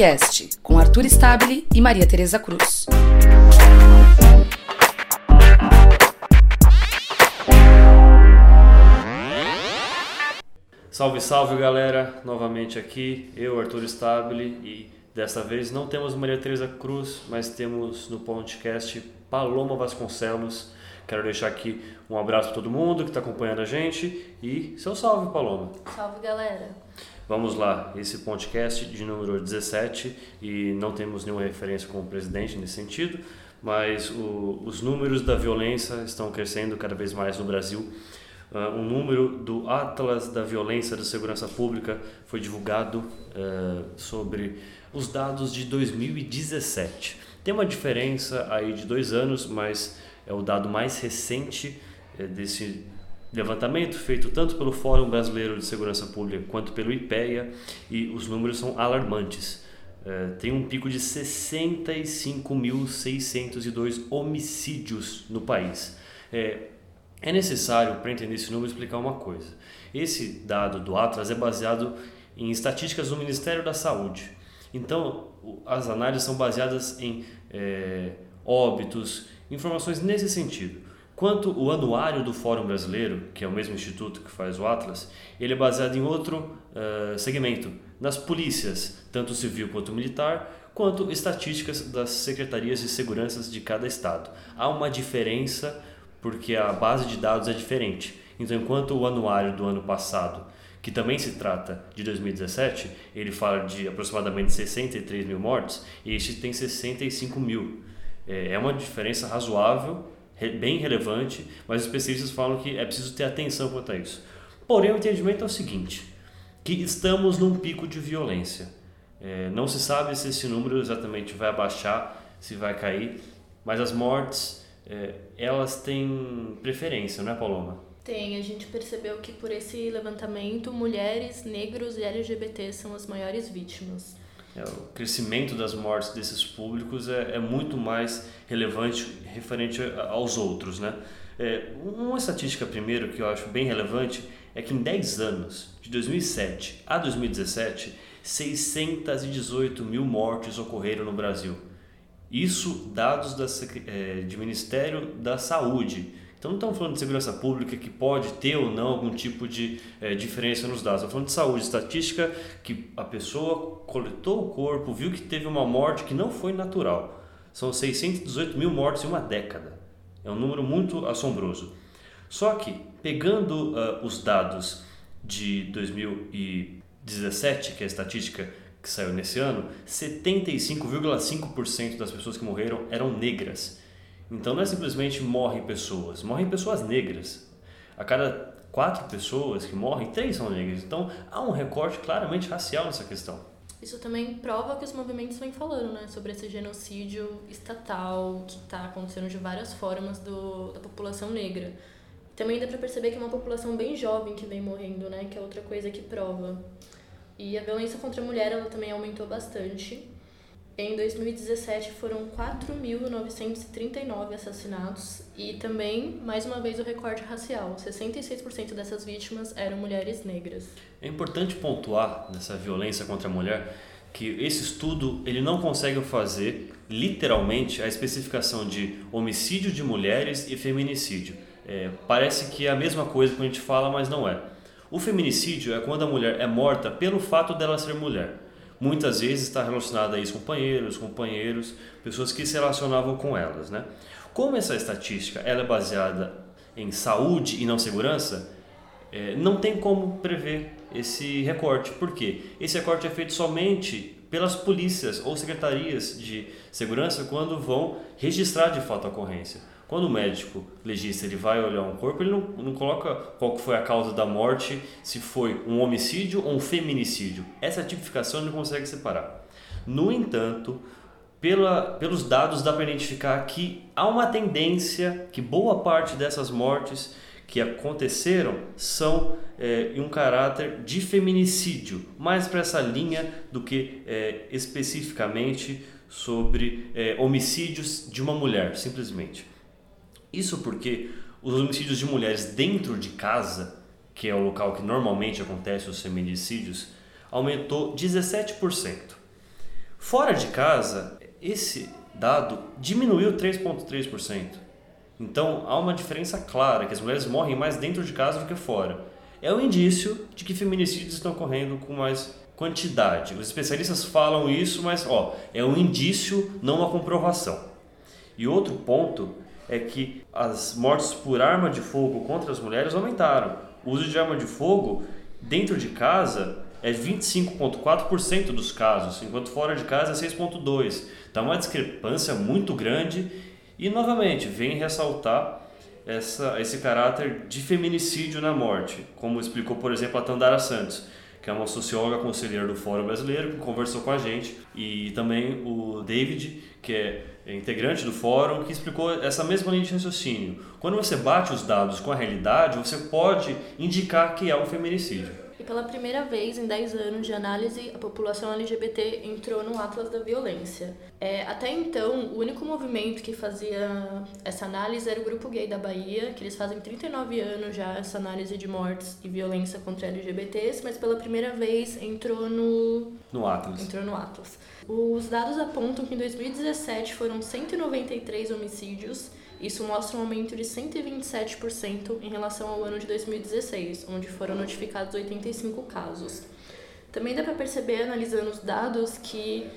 Podcast, com Arthur Stabile e Maria Tereza Cruz. Salve, salve galera! Novamente aqui, eu, Arthur Stabile, e dessa vez não temos Maria Tereza Cruz, mas temos no podcast Paloma Vasconcelos. Quero deixar aqui um abraço para todo mundo que está acompanhando a gente e seu salve, Paloma! Salve galera! Vamos lá, esse podcast de número 17 e não temos nenhuma referência com o presidente nesse sentido, mas o, os números da violência estão crescendo cada vez mais no Brasil. Uh, um número do Atlas da Violência da Segurança Pública foi divulgado uh, sobre os dados de 2017. Tem uma diferença aí de dois anos, mas é o dado mais recente uh, desse levantamento feito tanto pelo Fórum Brasileiro de Segurança Pública quanto pelo IPEA e os números são alarmantes. Uh, tem um pico de 65.602 homicídios no país. É, é necessário, para entender esse número, explicar uma coisa. Esse dado do Atlas é baseado em estatísticas do Ministério da Saúde. Então, as análises são baseadas em é, óbitos, informações nesse sentido. Quanto o anuário do Fórum Brasileiro, que é o mesmo instituto que faz o Atlas, ele é baseado em outro uh, segmento, nas polícias, tanto civil quanto militar, quanto estatísticas das secretarias de segurança de cada estado. Há uma diferença porque a base de dados é diferente. Então, enquanto o anuário do ano passado, que também se trata de 2017, ele fala de aproximadamente 63 mil mortes, este tem 65 mil. É, é uma diferença razoável bem relevante, mas os especialistas falam que é preciso ter atenção quanto a isso. Porém, o entendimento é o seguinte, que estamos num pico de violência. É, não se sabe se esse número exatamente vai abaixar, se vai cair, mas as mortes, é, elas têm preferência, não é, Paloma? Tem, a gente percebeu que por esse levantamento, mulheres, negros e LGBT são as maiores vítimas. É, o crescimento das mortes desses públicos é, é muito mais relevante referente aos outros. Né? É, uma estatística, primeiro, que eu acho bem relevante é que em 10 anos, de 2007 a 2017, 618 mil mortes ocorreram no Brasil. Isso dados da, é, de Ministério da Saúde. Então não estamos falando de segurança pública que pode ter ou não algum tipo de é, diferença nos dados. Estamos falando de saúde, estatística que a pessoa coletou o corpo, viu que teve uma morte que não foi natural. São 618 mil mortes em uma década. É um número muito assombroso. Só que, pegando uh, os dados de 2017, que é a estatística que saiu nesse ano, 75,5% das pessoas que morreram eram negras. Então não é simplesmente morrem pessoas, morrem pessoas negras. A cada quatro pessoas que morrem, três são negras. Então há um recorte claramente racial nessa questão. Isso também prova que os movimentos vêm falando, né, sobre esse genocídio estatal que está acontecendo de várias formas do, da população negra. Também dá para perceber que é uma população bem jovem que vem morrendo, né, que é outra coisa que prova. E a violência contra a mulher ela também aumentou bastante. Em 2017 foram 4.939 assassinatos e também, mais uma vez, o recorde racial. 66% dessas vítimas eram mulheres negras. É importante pontuar nessa violência contra a mulher que esse estudo ele não consegue fazer literalmente a especificação de homicídio de mulheres e feminicídio. É, parece que é a mesma coisa que a gente fala, mas não é. O feminicídio é quando a mulher é morta pelo fato dela ser mulher muitas vezes está relacionada a ex-companheiros, companheiros, pessoas que se relacionavam com elas. Né? Como essa estatística ela é baseada em saúde e não segurança, é, não tem como prever esse recorte. Por quê? Esse recorte é feito somente pelas polícias ou secretarias de segurança quando vão registrar de fato a ocorrência. Quando o médico legista ele vai olhar um corpo, ele não, não coloca qual foi a causa da morte, se foi um homicídio ou um feminicídio. Essa tipificação ele não consegue separar. No entanto, pela, pelos dados dá para identificar que há uma tendência que boa parte dessas mortes que aconteceram são é, em um caráter de feminicídio, mais para essa linha do que é, especificamente sobre é, homicídios de uma mulher, simplesmente. Isso porque os homicídios de mulheres dentro de casa, que é o local que normalmente acontece os feminicídios, aumentou 17%. Fora de casa, esse dado diminuiu 3,3%. Então há uma diferença clara, que as mulheres morrem mais dentro de casa do que fora. É um indício de que feminicídios estão ocorrendo com mais quantidade. Os especialistas falam isso, mas ó, é um indício, não uma comprovação. E outro ponto é que as mortes por arma de fogo contra as mulheres aumentaram. O uso de arma de fogo dentro de casa é 25,4% dos casos, enquanto fora de casa é 6,2%. Então, uma discrepância muito grande e, novamente, vem ressaltar essa, esse caráter de feminicídio na morte, como explicou, por exemplo, a Tandara Santos que é uma socióloga conselheira do Fórum Brasileiro, que conversou com a gente, e também o David, que é integrante do fórum, que explicou essa mesma linha de raciocínio. Quando você bate os dados com a realidade, você pode indicar que é um feminicídio. Pela primeira vez em 10 anos de análise, a população LGBT entrou no Atlas da Violência. É, até então, o único movimento que fazia essa análise era o Grupo Gay da Bahia, que eles fazem 39 anos já essa análise de mortes e violência contra LGBTs, mas pela primeira vez entrou no... No Atlas. Entrou no Atlas. Os dados apontam que em 2017 foram 193 homicídios isso mostra um aumento de 127% em relação ao ano de 2016, onde foram notificados 85 casos. Também dá para perceber, analisando os dados, que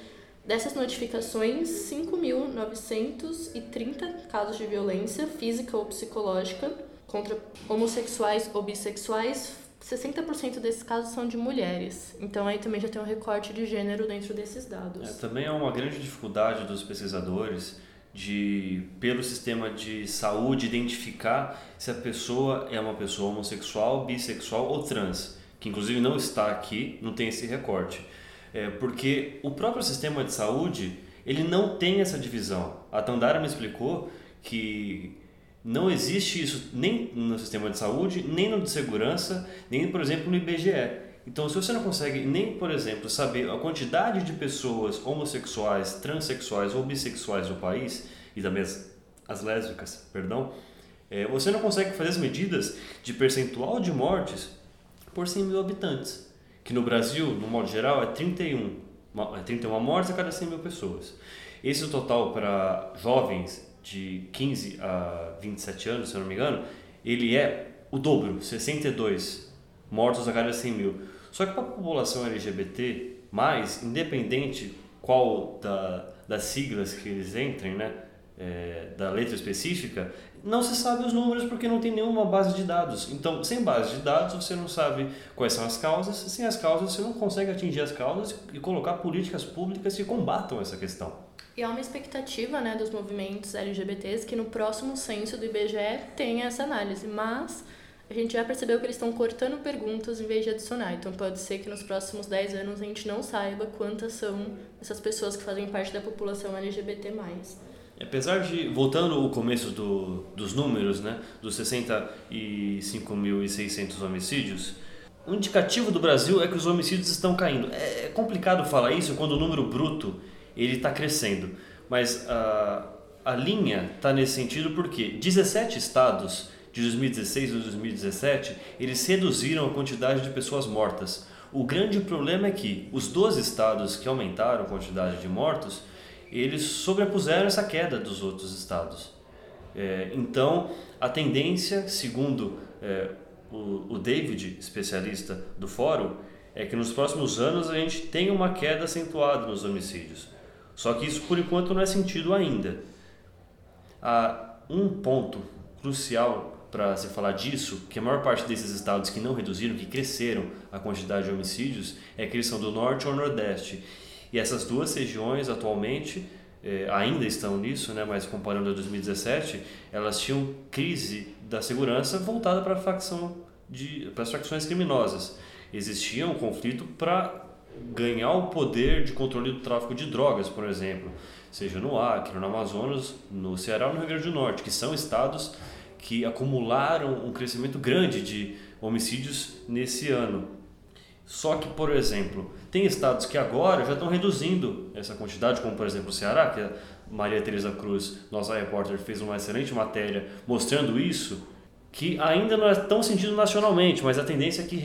dessas notificações, 5.930 casos de violência física ou psicológica contra homossexuais ou bissexuais 60% desses casos são de mulheres. Então aí também já tem um recorte de gênero dentro desses dados. É, também é uma grande dificuldade dos pesquisadores de pelo sistema de saúde identificar se a pessoa é uma pessoa homossexual, bissexual ou trans, que inclusive não está aqui, não tem esse recorte, é, porque o próprio sistema de saúde ele não tem essa divisão. A Tandara me explicou que não existe isso nem no sistema de saúde, nem no de segurança, nem por exemplo no IBGE. Então, se você não consegue nem, por exemplo, saber a quantidade de pessoas homossexuais, transexuais ou bissexuais no país, e também as, as lésbicas, perdão, é, você não consegue fazer as medidas de percentual de mortes por 100 mil habitantes, que no Brasil, no modo geral, é 31, é 31 mortes a cada 100 mil pessoas. Esse total para jovens de 15 a 27 anos, se eu não me engano, ele é o dobro, 62 mortos a cada 100 mil. Só que para a população LGBT, mais, independente qual da, das siglas que eles entrem, né, é, da letra específica, não se sabe os números porque não tem nenhuma base de dados. Então, sem base de dados, você não sabe quais são as causas, sem as causas, você não consegue atingir as causas e colocar políticas públicas que combatam essa questão. E há uma expectativa né, dos movimentos LGBTs que no próximo censo do IBGE tenha essa análise, mas a gente já percebeu que eles estão cortando perguntas em vez de adicionar. Então pode ser que nos próximos 10 anos a gente não saiba quantas são essas pessoas que fazem parte da população LGBT+. Apesar de, voltando ao começo do, dos números, né, dos 65.600 homicídios, o indicativo do Brasil é que os homicídios estão caindo. É, é complicado falar isso quando o número bruto ele está crescendo, mas a, a linha está nesse sentido porque 17 estados de 2016 e 2017, eles reduziram a quantidade de pessoas mortas. O grande problema é que os 12 estados que aumentaram a quantidade de mortos, eles sobrepuseram essa queda dos outros estados. É, então, a tendência, segundo é, o, o David, especialista do fórum, é que nos próximos anos a gente tenha uma queda acentuada nos homicídios. Só que isso, por enquanto, não é sentido ainda. Há um ponto crucial para se falar disso, que a maior parte desses estados que não reduziram, que cresceram a quantidade de homicídios, é que eles são do norte ou nordeste. E essas duas regiões atualmente eh, ainda estão nisso, né, mas comparando a 2017, elas tinham crise da segurança voltada para a facção de para as facções criminosas. Existia um conflito para ganhar o poder de controle do tráfico de drogas, por exemplo, seja no Acre, no Amazonas, no Ceará no Rio Grande do Norte, que são estados que acumularam um crescimento grande de homicídios nesse ano. Só que, por exemplo, tem estados que agora já estão reduzindo essa quantidade, como por exemplo o Ceará, que a Maria Tereza Cruz, nossa repórter, fez uma excelente matéria mostrando isso, que ainda não é tão sentido nacionalmente, mas a tendência é que,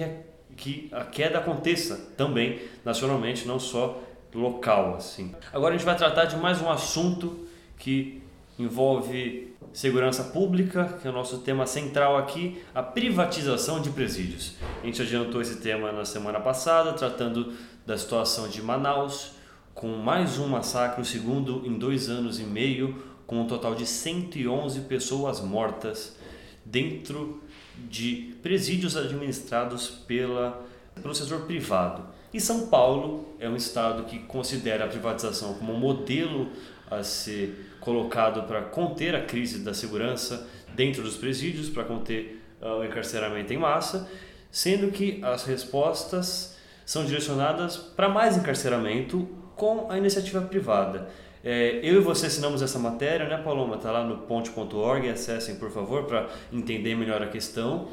que a queda aconteça também nacionalmente, não só local assim. Agora a gente vai tratar de mais um assunto que envolve segurança pública, que é o nosso tema central aqui, a privatização de presídios. A gente adiantou esse tema na semana passada, tratando da situação de Manaus, com mais um massacre, o segundo em dois anos e meio, com um total de 111 pessoas mortas dentro de presídios administrados pela, pelo setor privado. E São Paulo é um estado que considera a privatização como um modelo a ser colocado para conter a crise da segurança dentro dos presídios, para conter uh, o encarceramento em massa, sendo que as respostas são direcionadas para mais encarceramento com a iniciativa privada. É, eu e você assinamos essa matéria, né, Paloma? Está lá no ponte.org, acessem por favor para entender melhor a questão.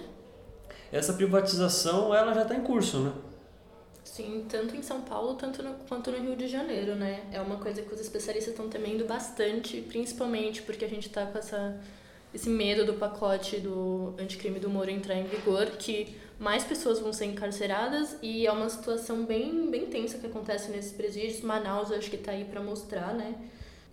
Essa privatização ela já está em curso, né? Sim, tanto em São Paulo tanto no, quanto no Rio de Janeiro, né? É uma coisa que os especialistas estão temendo bastante, principalmente porque a gente está com essa, esse medo do pacote do anticrime do Moro entrar em vigor, que mais pessoas vão ser encarceradas e é uma situação bem, bem tensa que acontece nesses presídios. Manaus acho que está aí para mostrar, né?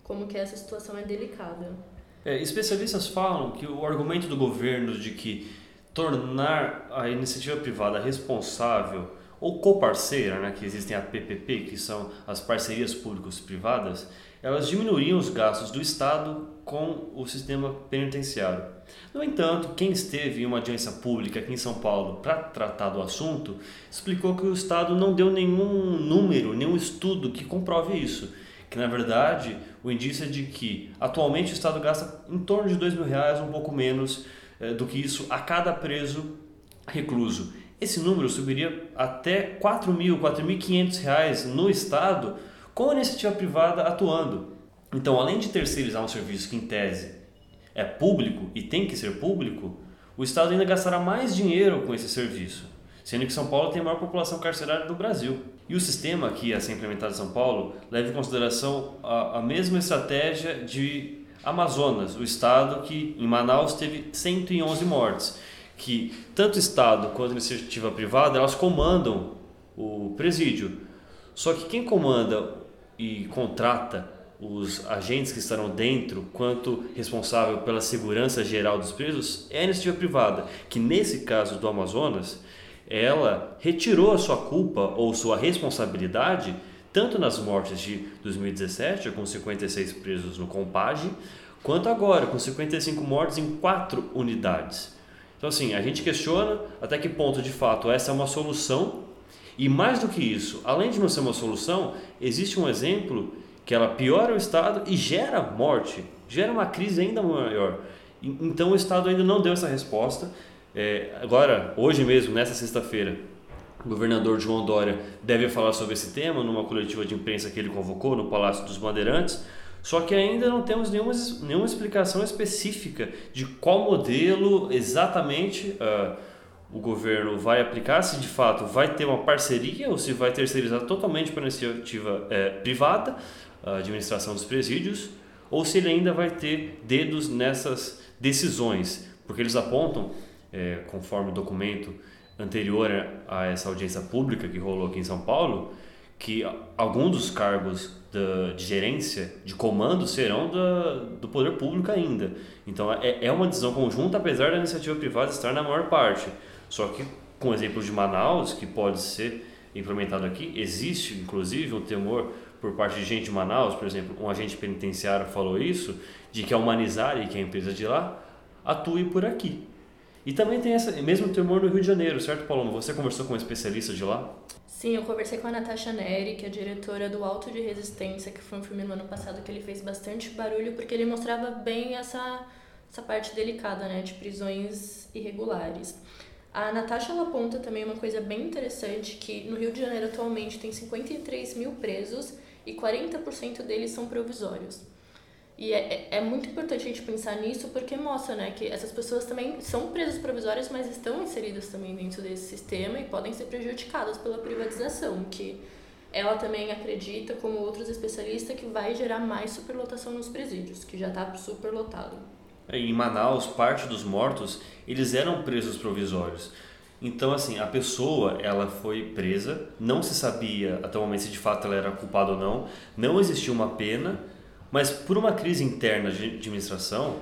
Como que essa situação é delicada. É, especialistas falam que o argumento do governo de que tornar a iniciativa privada responsável ou coparceira, né, que existem a PPP, que são as parcerias públicos-privadas, elas diminuiriam os gastos do Estado com o sistema penitenciário. No entanto, quem esteve em uma audiência pública aqui em São Paulo para tratar do assunto explicou que o Estado não deu nenhum número, nenhum estudo que comprove isso. Que na verdade o indício é de que atualmente o Estado gasta em torno de dois mil reais, um pouco menos eh, do que isso, a cada preso recluso. Esse número subiria até R$ 4.000, R$ 4.500 no Estado com a iniciativa privada atuando. Então, além de terceirizar um serviço que, em tese, é público e tem que ser público, o Estado ainda gastará mais dinheiro com esse serviço, sendo que São Paulo tem a maior população carcerária do Brasil. E o sistema que ia ser implementado em São Paulo leva em consideração a, a mesma estratégia de Amazonas, o estado que em Manaus teve 111 mortes que tanto o Estado quanto a iniciativa privada elas comandam o presídio. Só que quem comanda e contrata os agentes que estarão dentro, quanto responsável pela segurança geral dos presos, é a iniciativa privada, que nesse caso do Amazonas, ela retirou a sua culpa ou sua responsabilidade tanto nas mortes de 2017, com 56 presos no Compage, quanto agora, com 55 mortes em quatro unidades. Então, assim, a gente questiona até que ponto, de fato, essa é uma solução. E mais do que isso, além de não ser uma solução, existe um exemplo que ela piora o Estado e gera morte, gera uma crise ainda maior. Então, o Estado ainda não deu essa resposta. É, agora, hoje mesmo, nessa sexta-feira, o governador João Dória deve falar sobre esse tema numa coletiva de imprensa que ele convocou no Palácio dos Bandeirantes. Só que ainda não temos nenhuma, nenhuma explicação específica de qual modelo exatamente uh, o governo vai aplicar, se de fato vai ter uma parceria ou se vai terceirizar totalmente para a iniciativa é, privada, a administração dos presídios, ou se ele ainda vai ter dedos nessas decisões, porque eles apontam, é, conforme o documento anterior a essa audiência pública que rolou aqui em São Paulo, que alguns dos cargos de, gerência, de comando, serão da, do poder público ainda. Então é, é uma decisão conjunta, apesar da iniciativa privada estar na maior parte. Só que, com o exemplo de Manaus, que pode ser implementado aqui, existe inclusive um temor por parte de gente de Manaus, por exemplo, um agente penitenciário falou isso, de que a Humanizare, que é a empresa de lá, atue por aqui. E também tem esse mesmo temor no Rio de Janeiro, certo, Paulo? Você conversou com um especialista de lá? Sim, eu conversei com a Natasha Neri, que é diretora do Alto de Resistência, que foi um filme no ano passado que ele fez bastante barulho, porque ele mostrava bem essa, essa parte delicada, né, de prisões irregulares. A Natasha ela aponta também uma coisa bem interessante, que no Rio de Janeiro atualmente tem 53 mil presos e 40% deles são provisórios. E é, é, é muito importante a gente pensar nisso porque mostra né, que essas pessoas também são presas provisórias, mas estão inseridas também dentro desse sistema e podem ser prejudicadas pela privatização, que ela também acredita, como outros especialistas, que vai gerar mais superlotação nos presídios, que já está superlotado. Em Manaus, parte dos mortos eles eram presos provisórios. Então, assim, a pessoa, ela foi presa, não se sabia até o momento se de fato ela era culpada ou não, não existia uma pena, mas por uma crise interna de administração,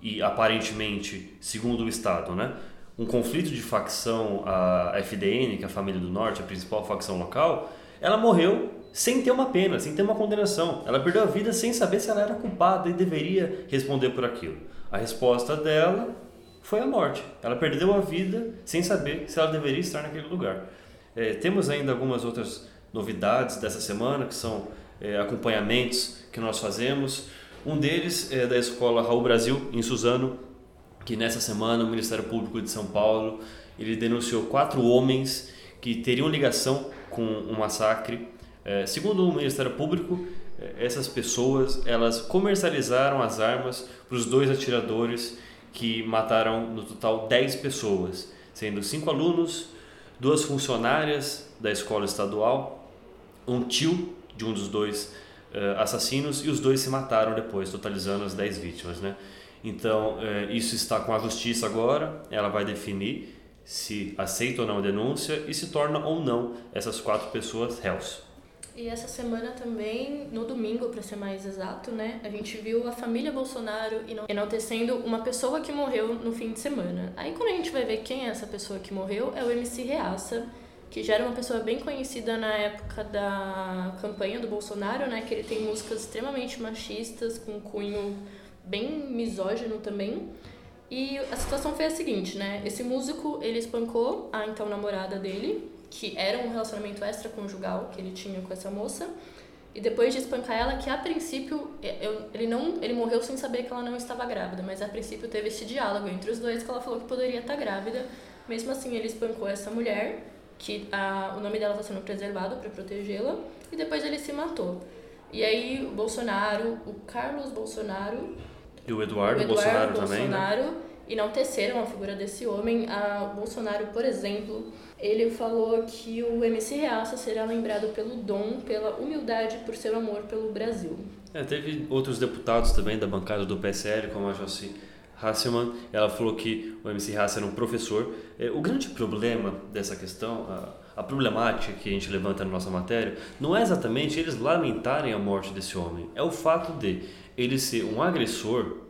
e aparentemente, segundo o Estado, né, um conflito de facção, a FDN, que é a família do Norte, a principal facção local, ela morreu sem ter uma pena, sem ter uma condenação. Ela perdeu a vida sem saber se ela era culpada e deveria responder por aquilo. A resposta dela foi a morte. Ela perdeu a vida sem saber se ela deveria estar naquele lugar. É, temos ainda algumas outras novidades dessa semana, que são é, acompanhamentos que nós fazemos. Um deles é da Escola Raul Brasil, em Suzano, que nessa semana o Ministério Público de São Paulo ele denunciou quatro homens que teriam ligação com um massacre. É, segundo o Ministério Público, é, essas pessoas elas comercializaram as armas para os dois atiradores que mataram no total 10 pessoas, sendo cinco alunos, duas funcionárias da escola estadual, um tio de um dos dois uh, assassinos e os dois se mataram depois, totalizando as 10 vítimas, né? Então, uh, isso está com a justiça agora, ela vai definir se aceita ou não a denúncia e se torna ou não essas quatro pessoas réus. E essa semana também, no domingo, para ser mais exato, né, a gente viu a família Bolsonaro enaltecendo uma pessoa que morreu no fim de semana. Aí quando a gente vai ver quem é essa pessoa que morreu, é o MC Reaça, que já era uma pessoa bem conhecida na época da campanha do Bolsonaro, né, que ele tem músicas extremamente machistas, com cunho bem misógino também. E a situação foi a seguinte, né? Esse músico, ele espancou a então namorada dele, que era um relacionamento extraconjugal que ele tinha com essa moça. E depois de espancar ela, que a princípio eu, ele não ele morreu sem saber que ela não estava grávida, mas a princípio teve esse diálogo entre os dois que ela falou que poderia estar grávida. Mesmo assim, ele espancou essa mulher, que a, o nome dela está sendo preservado para protegê-la, e depois ele se matou. E aí o Bolsonaro, o Carlos Bolsonaro e o Eduardo, o Eduardo Bolsonaro, Bolsonaro também, né? enalteceram a figura desse homem. A Bolsonaro, por exemplo, ele falou que o MC Reaça será lembrado pelo dom, pela humildade, por seu amor pelo Brasil. É, teve outros deputados também da bancada do PSL, como a Josi Hasselman. Ela falou que o MC Reaça era um professor. É, o grande problema dessa questão, a, a problemática que a gente levanta na nossa matéria, não é exatamente eles lamentarem a morte desse homem, é o fato de ele ser um agressor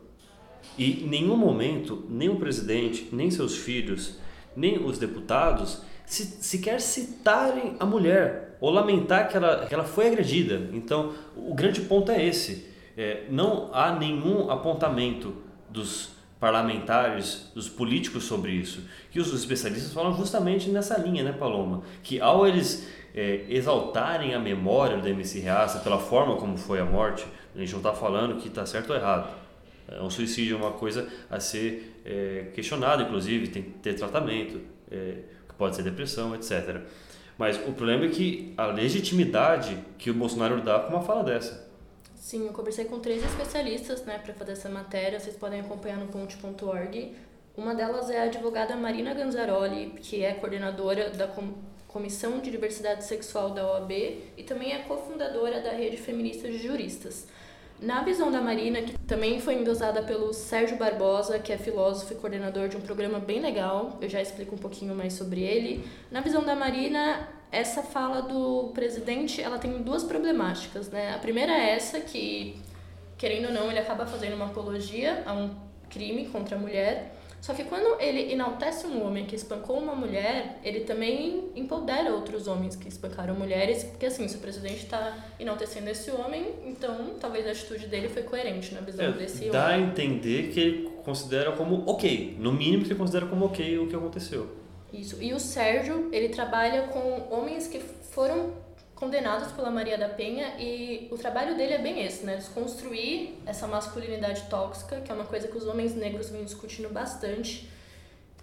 e em nenhum momento, nem o presidente, nem seus filhos, nem os deputados se, sequer citarem a mulher ou lamentar que ela, que ela foi agredida. Então, o grande ponto é esse. É, não há nenhum apontamento dos parlamentares, dos políticos sobre isso. Que os especialistas falam justamente nessa linha, né, Paloma? Que ao eles é, exaltarem a memória do MC Reaça pela forma como foi a morte, a gente não está falando que está certo ou errado. É, um suicídio é uma coisa a ser é, questionada, inclusive, tem que ter tratamento. É, pode ser depressão, etc. Mas o problema é que a legitimidade que o Bolsonaro dá com uma fala dessa. Sim, eu conversei com três especialistas né, para fazer essa matéria, vocês podem acompanhar no ponte.org. Uma delas é a advogada Marina Ganzaroli, que é coordenadora da Comissão de Diversidade Sexual da OAB e também é cofundadora da Rede Feminista de Juristas. Na visão da Marina, que também foi endosada pelo Sérgio Barbosa, que é filósofo e coordenador de um programa bem legal, eu já explico um pouquinho mais sobre ele. Na visão da Marina, essa fala do presidente, ela tem duas problemáticas, né? A primeira é essa que, querendo ou não, ele acaba fazendo uma apologia a um crime contra a mulher, só que quando ele enaltece um homem que espancou uma mulher, ele também empodera outros homens que espancaram mulheres, porque assim, se o presidente está enaltecendo esse homem, então talvez a atitude dele foi coerente na visão é, desse dá homem. Dá a entender que ele considera como ok, no mínimo que ele considera como ok o que aconteceu. Isso. E o Sérgio, ele trabalha com homens que foram condenados pela Maria da Penha e o trabalho dele é bem esse, né? Desconstruir essa masculinidade tóxica, que é uma coisa que os homens negros vêm discutindo bastante,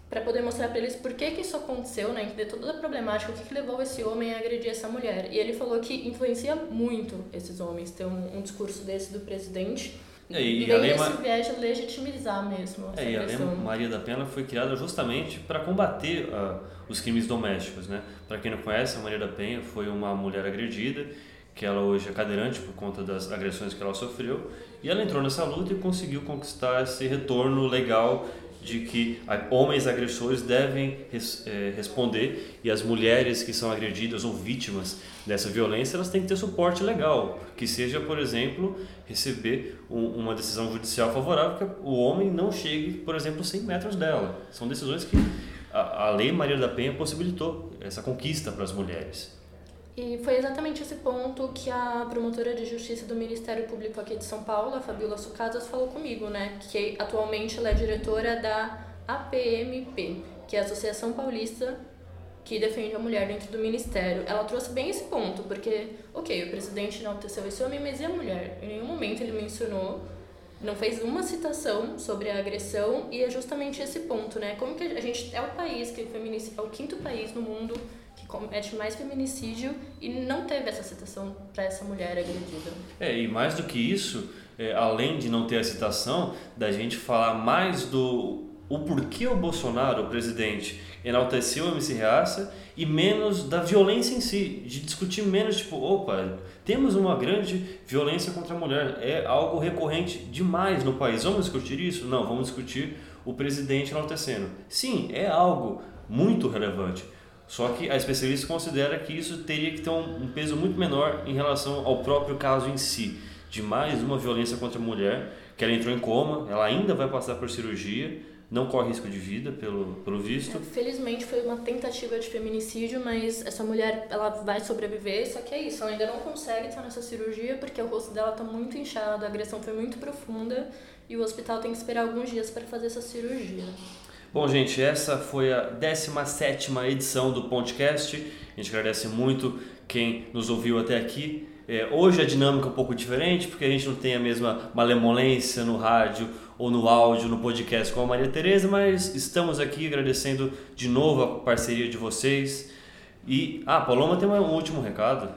para poder mostrar para eles por que, que isso aconteceu, né? Entender toda a problemática, o que, que levou esse homem a agredir essa mulher. E ele falou que influencia muito esses homens ter um, um discurso desse do presidente. É, e, e além esse viés de legitimizar mesmo. É, e a Lei Maria da Penha foi criada justamente para combater uh, os crimes domésticos, né? Para quem não conhece, a Maria da Penha foi uma mulher agredida, que ela hoje é cadeirante por conta das agressões que ela sofreu, e ela entrou nessa luta e conseguiu conquistar esse retorno legal de que homens agressores devem res, é, responder e as mulheres que são agredidas ou vítimas dessa violência elas têm que ter suporte legal, que seja, por exemplo, receber um, uma decisão judicial favorável que o homem não chegue, por exemplo, 100 metros dela. São decisões que a, a Lei Maria da Penha possibilitou essa conquista para as mulheres. E foi exatamente esse ponto que a promotora de justiça do Ministério Público aqui de São Paulo, a Fabiola Sucasas, falou comigo, né? Que atualmente ela é diretora da APMP, que é a Associação Paulista que defende a mulher dentro do ministério. Ela trouxe bem esse ponto, porque, ok, o presidente enalteceu esse homem, mas e a mulher? Em nenhum momento ele mencionou, não fez uma citação sobre a agressão, e é justamente esse ponto, né? Como que a gente é o país que é o quinto país no mundo comete mais feminicídio e não teve essa citação para essa mulher agredida. É, e mais do que isso, é, além de não ter a citação, da gente falar mais do o porquê o Bolsonaro, o presidente, enalteceu a MC Reaça e menos da violência em si, de discutir menos, tipo, opa, temos uma grande violência contra a mulher, é algo recorrente demais no país, vamos discutir isso? Não, vamos discutir o presidente enaltecendo. Sim, é algo muito relevante, só que a especialista considera que isso teria que ter um, um peso muito menor em relação ao próprio caso em si, de mais uma violência contra a mulher, que ela entrou em coma, ela ainda vai passar por cirurgia, não corre risco de vida, pelo, pelo visto. Felizmente foi uma tentativa de feminicídio, mas essa mulher ela vai sobreviver, só que é isso, ela ainda não consegue estar nessa cirurgia porque o rosto dela está muito inchado, a agressão foi muito profunda e o hospital tem que esperar alguns dias para fazer essa cirurgia. Bom, gente, essa foi a 17 edição do podcast. A gente agradece muito quem nos ouviu até aqui. É, hoje a dinâmica é um pouco diferente, porque a gente não tem a mesma malemolência no rádio ou no áudio, no podcast com a Maria Tereza, mas estamos aqui agradecendo de novo a parceria de vocês. E, ah, Paloma tem um último recado.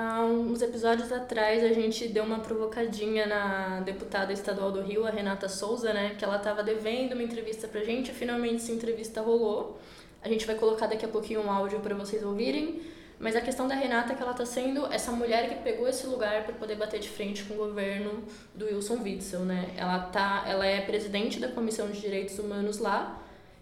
Há uns episódios atrás a gente deu uma provocadinha na deputada estadual do Rio, a Renata Souza, né? Que ela estava devendo uma entrevista pra gente, finalmente essa entrevista rolou. A gente vai colocar daqui a pouquinho um áudio para vocês ouvirem. Mas a questão da Renata é que ela está sendo essa mulher que pegou esse lugar para poder bater de frente com o governo do Wilson Witzel, né? Ela, tá, ela é presidente da Comissão de Direitos Humanos lá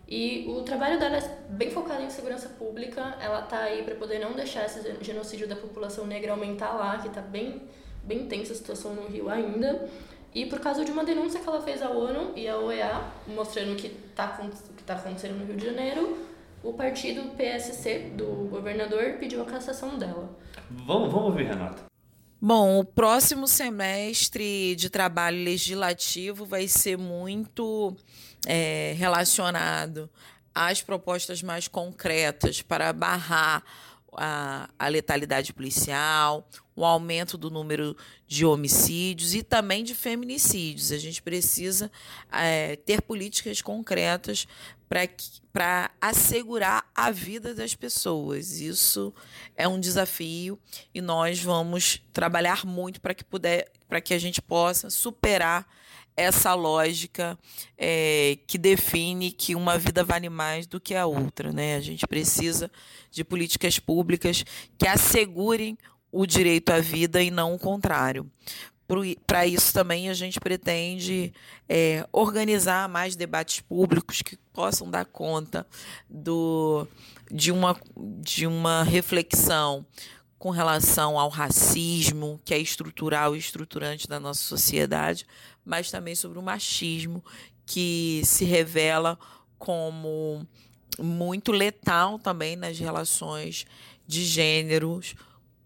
e o trabalho dela é bem focado em segurança pública. Ela tá aí para poder não deixar esse genocídio da população negra aumentar lá, que tá bem, bem tensa a situação no Rio ainda. E por causa de uma denúncia que ela fez à ONU e à OEA, mostrando o que está que tá acontecendo no Rio de Janeiro, o partido PSC do governador pediu a cassação dela. Vamos, vamos ouvir, Renata. Bom, o próximo semestre de trabalho legislativo vai ser muito é, relacionado às propostas mais concretas para barrar a, a, letalidade policial, o aumento do número de homicídios e também de feminicídios. A gente precisa é, ter políticas concretas para assegurar a vida das pessoas. Isso é um desafio e nós vamos trabalhar muito para que puder, para que a gente possa superar essa lógica é, que define que uma vida vale mais do que a outra. Né? A gente precisa de políticas públicas que assegurem o direito à vida e não o contrário. Para isso também a gente pretende é, organizar mais debates públicos que possam dar conta do, de, uma, de uma reflexão com relação ao racismo, que é estrutural e estruturante da nossa sociedade, mas também sobre o machismo, que se revela como muito letal também nas relações de gêneros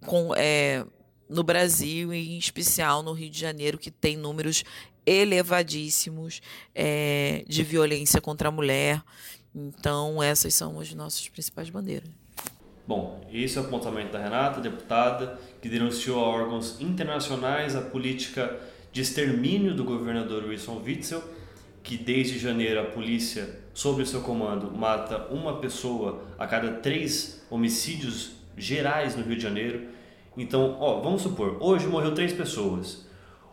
com, é, no Brasil e em especial no Rio de Janeiro, que tem números elevadíssimos é, de violência contra a mulher. Então, essas são as nossas principais bandeiras. Bom, esse é o apontamento da Renata, deputada, que denunciou a órgãos internacionais a política de extermínio do governador Wilson Witzel, que desde janeiro a polícia, sob seu comando, mata uma pessoa a cada três homicídios gerais no Rio de Janeiro. Então, ó, vamos supor, hoje morreu três pessoas.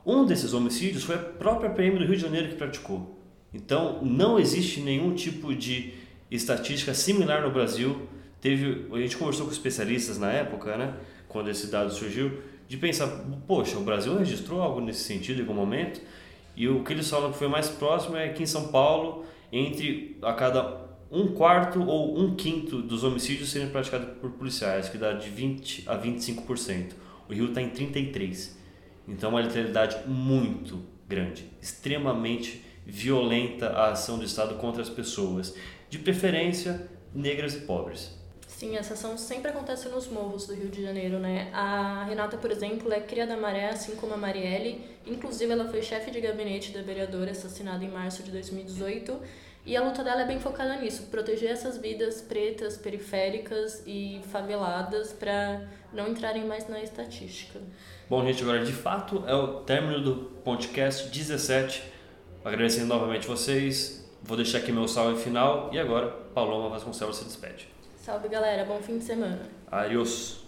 Um desses homicídios foi a própria PM do Rio de Janeiro que praticou. Então, não existe nenhum tipo de estatística similar no Brasil teve a gente conversou com especialistas na época, né, quando esse dado surgiu, de pensar, poxa, o Brasil registrou algo nesse sentido em algum momento? E o que eles falam que foi mais próximo é que em São Paulo entre a cada um quarto ou um quinto dos homicídios serem praticados por policiais, que dá de 20 a 25%. O Rio está em 33%. Então, é uma letalidade muito grande, extremamente violenta a ação do Estado contra as pessoas, de preferência negras e pobres. Sim, essa ação sempre acontece nos morros do Rio de Janeiro, né? A Renata, por exemplo, é cria da Maré, assim como a Marielle. Inclusive, ela foi chefe de gabinete da vereadora assassinada em março de 2018. E a luta dela é bem focada nisso, proteger essas vidas pretas, periféricas e faveladas para não entrarem mais na estatística. Bom, gente, agora de fato é o término do podcast 17. Agradecendo novamente vocês. Vou deixar aqui meu salve final e agora Paloma Vasconcelos se despede. Salve galera, bom fim de semana. Adiós.